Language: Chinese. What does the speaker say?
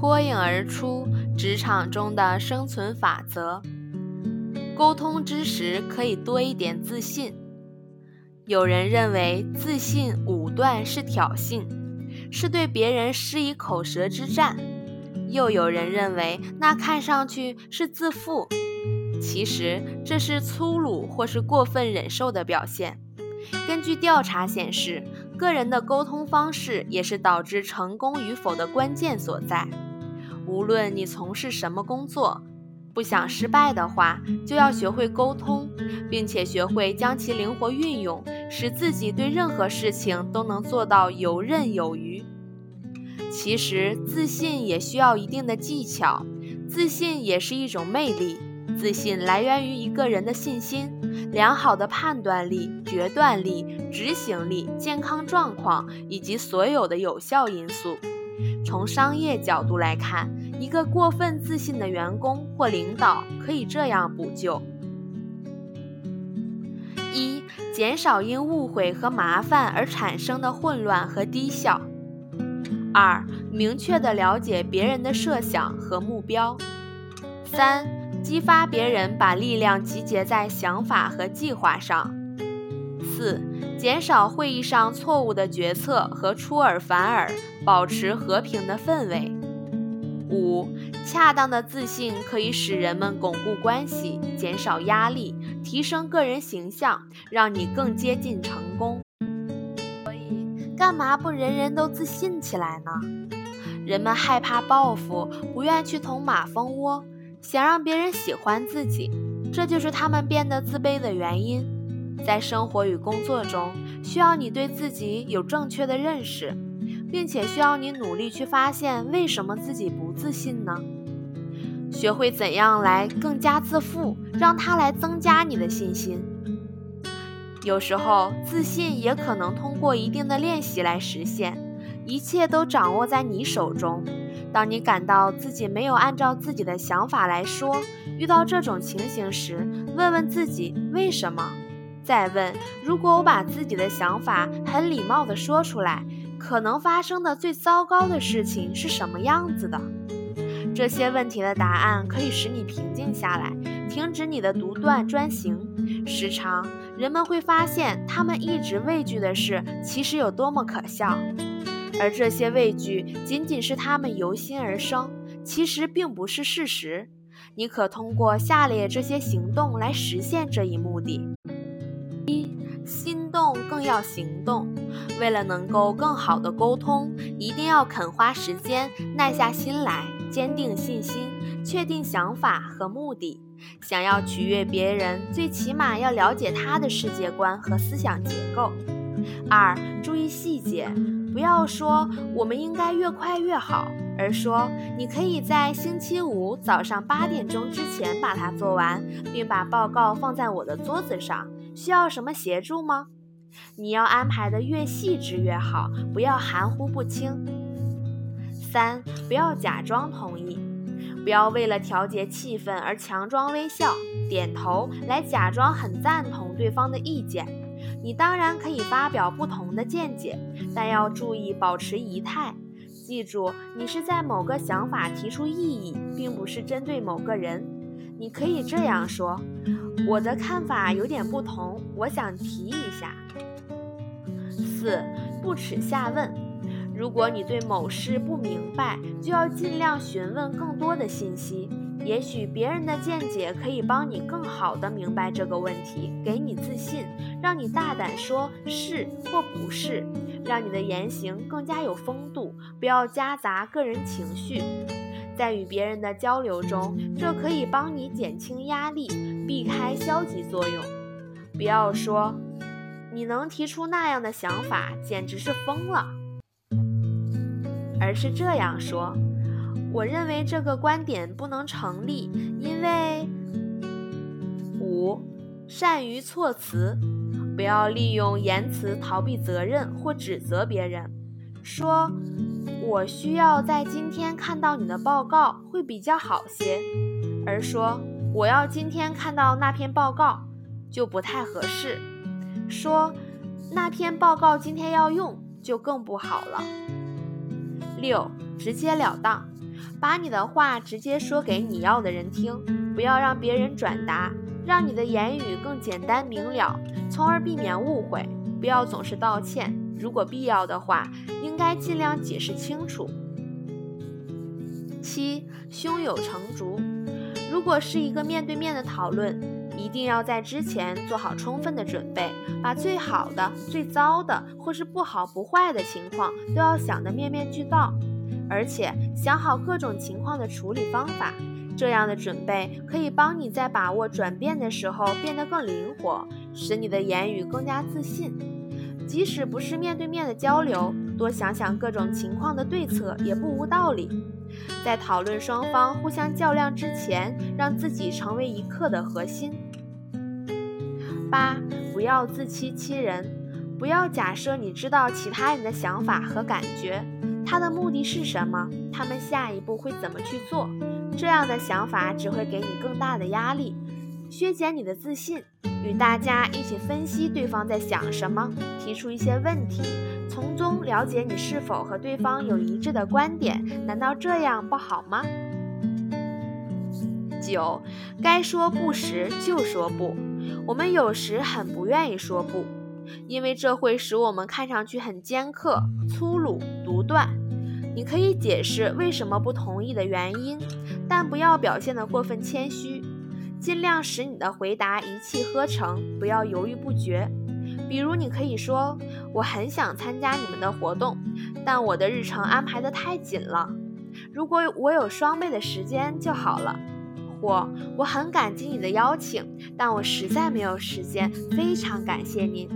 脱颖而出职场中的生存法则。沟通之时可以多一点自信。有人认为自信武断是挑衅，是对别人施以口舌之战；又有人认为那看上去是自负，其实这是粗鲁或是过分忍受的表现。根据调查显示，个人的沟通方式也是导致成功与否的关键所在。无论你从事什么工作，不想失败的话，就要学会沟通，并且学会将其灵活运用，使自己对任何事情都能做到游刃有余。其实，自信也需要一定的技巧，自信也是一种魅力。自信来源于一个人的信心、良好的判断力、决断力、执行力、健康状况以及所有的有效因素。从商业角度来看，一个过分自信的员工或领导可以这样补救：一、减少因误会和麻烦而产生的混乱和低效；二、明确地了解别人的设想和目标；三。激发别人把力量集结在想法和计划上。四、减少会议上错误的决策和出尔反尔，保持和平的氛围。五、恰当的自信可以使人们巩固关系，减少压力，提升个人形象，让你更接近成功。所以，干嘛不人人都自信起来呢？人们害怕报复，不愿去捅马蜂窝。想让别人喜欢自己，这就是他们变得自卑的原因。在生活与工作中，需要你对自己有正确的认识，并且需要你努力去发现为什么自己不自信呢？学会怎样来更加自负，让它来增加你的信心。有时候，自信也可能通过一定的练习来实现，一切都掌握在你手中。当你感到自己没有按照自己的想法来说，遇到这种情形时，问问自己为什么。再问：如果我把自己的想法很礼貌地说出来，可能发生的最糟糕的事情是什么样子的？这些问题的答案可以使你平静下来，停止你的独断专行。时常，人们会发现，他们一直畏惧的事其实有多么可笑。而这些畏惧仅仅是他们由心而生，其实并不是事实。你可通过下列这些行动来实现这一目的：一、心动更要行动。为了能够更好的沟通，一定要肯花时间、耐下心来，坚定信心，确定想法和目的。想要取悦别人，最起码要了解他的世界观和思想结构。二、注意细节。不要说我们应该越快越好，而说你可以在星期五早上八点钟之前把它做完，并把报告放在我的桌子上。需要什么协助吗？你要安排的越细致越好，不要含糊不清。三，不要假装同意，不要为了调节气氛而强装微笑、点头来假装很赞同对方的意见。你当然可以发表不同的见解，但要注意保持仪态。记住，你是在某个想法提出异议，并不是针对某个人。你可以这样说：“我的看法有点不同，我想提一下。”四，不耻下问。如果你对某事不明白，就要尽量询问更多的信息。也许别人的见解可以帮你更好地明白这个问题，给你自信，让你大胆说是或不是，让你的言行更加有风度。不要夹杂个人情绪，在与别人的交流中，这可以帮你减轻压力，避开消极作用。不要说你能提出那样的想法，简直是疯了，而是这样说。我认为这个观点不能成立，因为五，善于措辞，不要利用言辞逃避责任或指责别人。说，我需要在今天看到你的报告会比较好些，而说我要今天看到那篇报告就不太合适。说，那篇报告今天要用就更不好了。六，直截了当。把你的话直接说给你要的人听，不要让别人转达，让你的言语更简单明了，从而避免误会。不要总是道歉，如果必要的话，应该尽量解释清楚。七，胸有成竹。如果是一个面对面的讨论，一定要在之前做好充分的准备，把最好的、最糟的，或是不好不坏的情况都要想得面面俱到。而且想好各种情况的处理方法，这样的准备可以帮你在把握转变的时候变得更灵活，使你的言语更加自信。即使不是面对面的交流，多想想各种情况的对策也不无道理。在讨论双方互相较量之前，让自己成为一刻的核心。八，不要自欺欺人，不要假设你知道其他人的想法和感觉。他的目的是什么？他们下一步会怎么去做？这样的想法只会给你更大的压力，削减你的自信。与大家一起分析对方在想什么，提出一些问题，从中了解你是否和对方有一致的观点。难道这样不好吗？九，该说不时就说不。我们有时很不愿意说不。因为这会使我们看上去很尖刻、粗鲁、独断。你可以解释为什么不同意的原因，但不要表现得过分谦虚，尽量使你的回答一气呵成，不要犹豫不决。比如，你可以说：“我很想参加你们的活动，但我的日程安排得太紧了。如果我有双倍的时间就好了。”或“我很感激你的邀请，但我实在没有时间，非常感谢您。”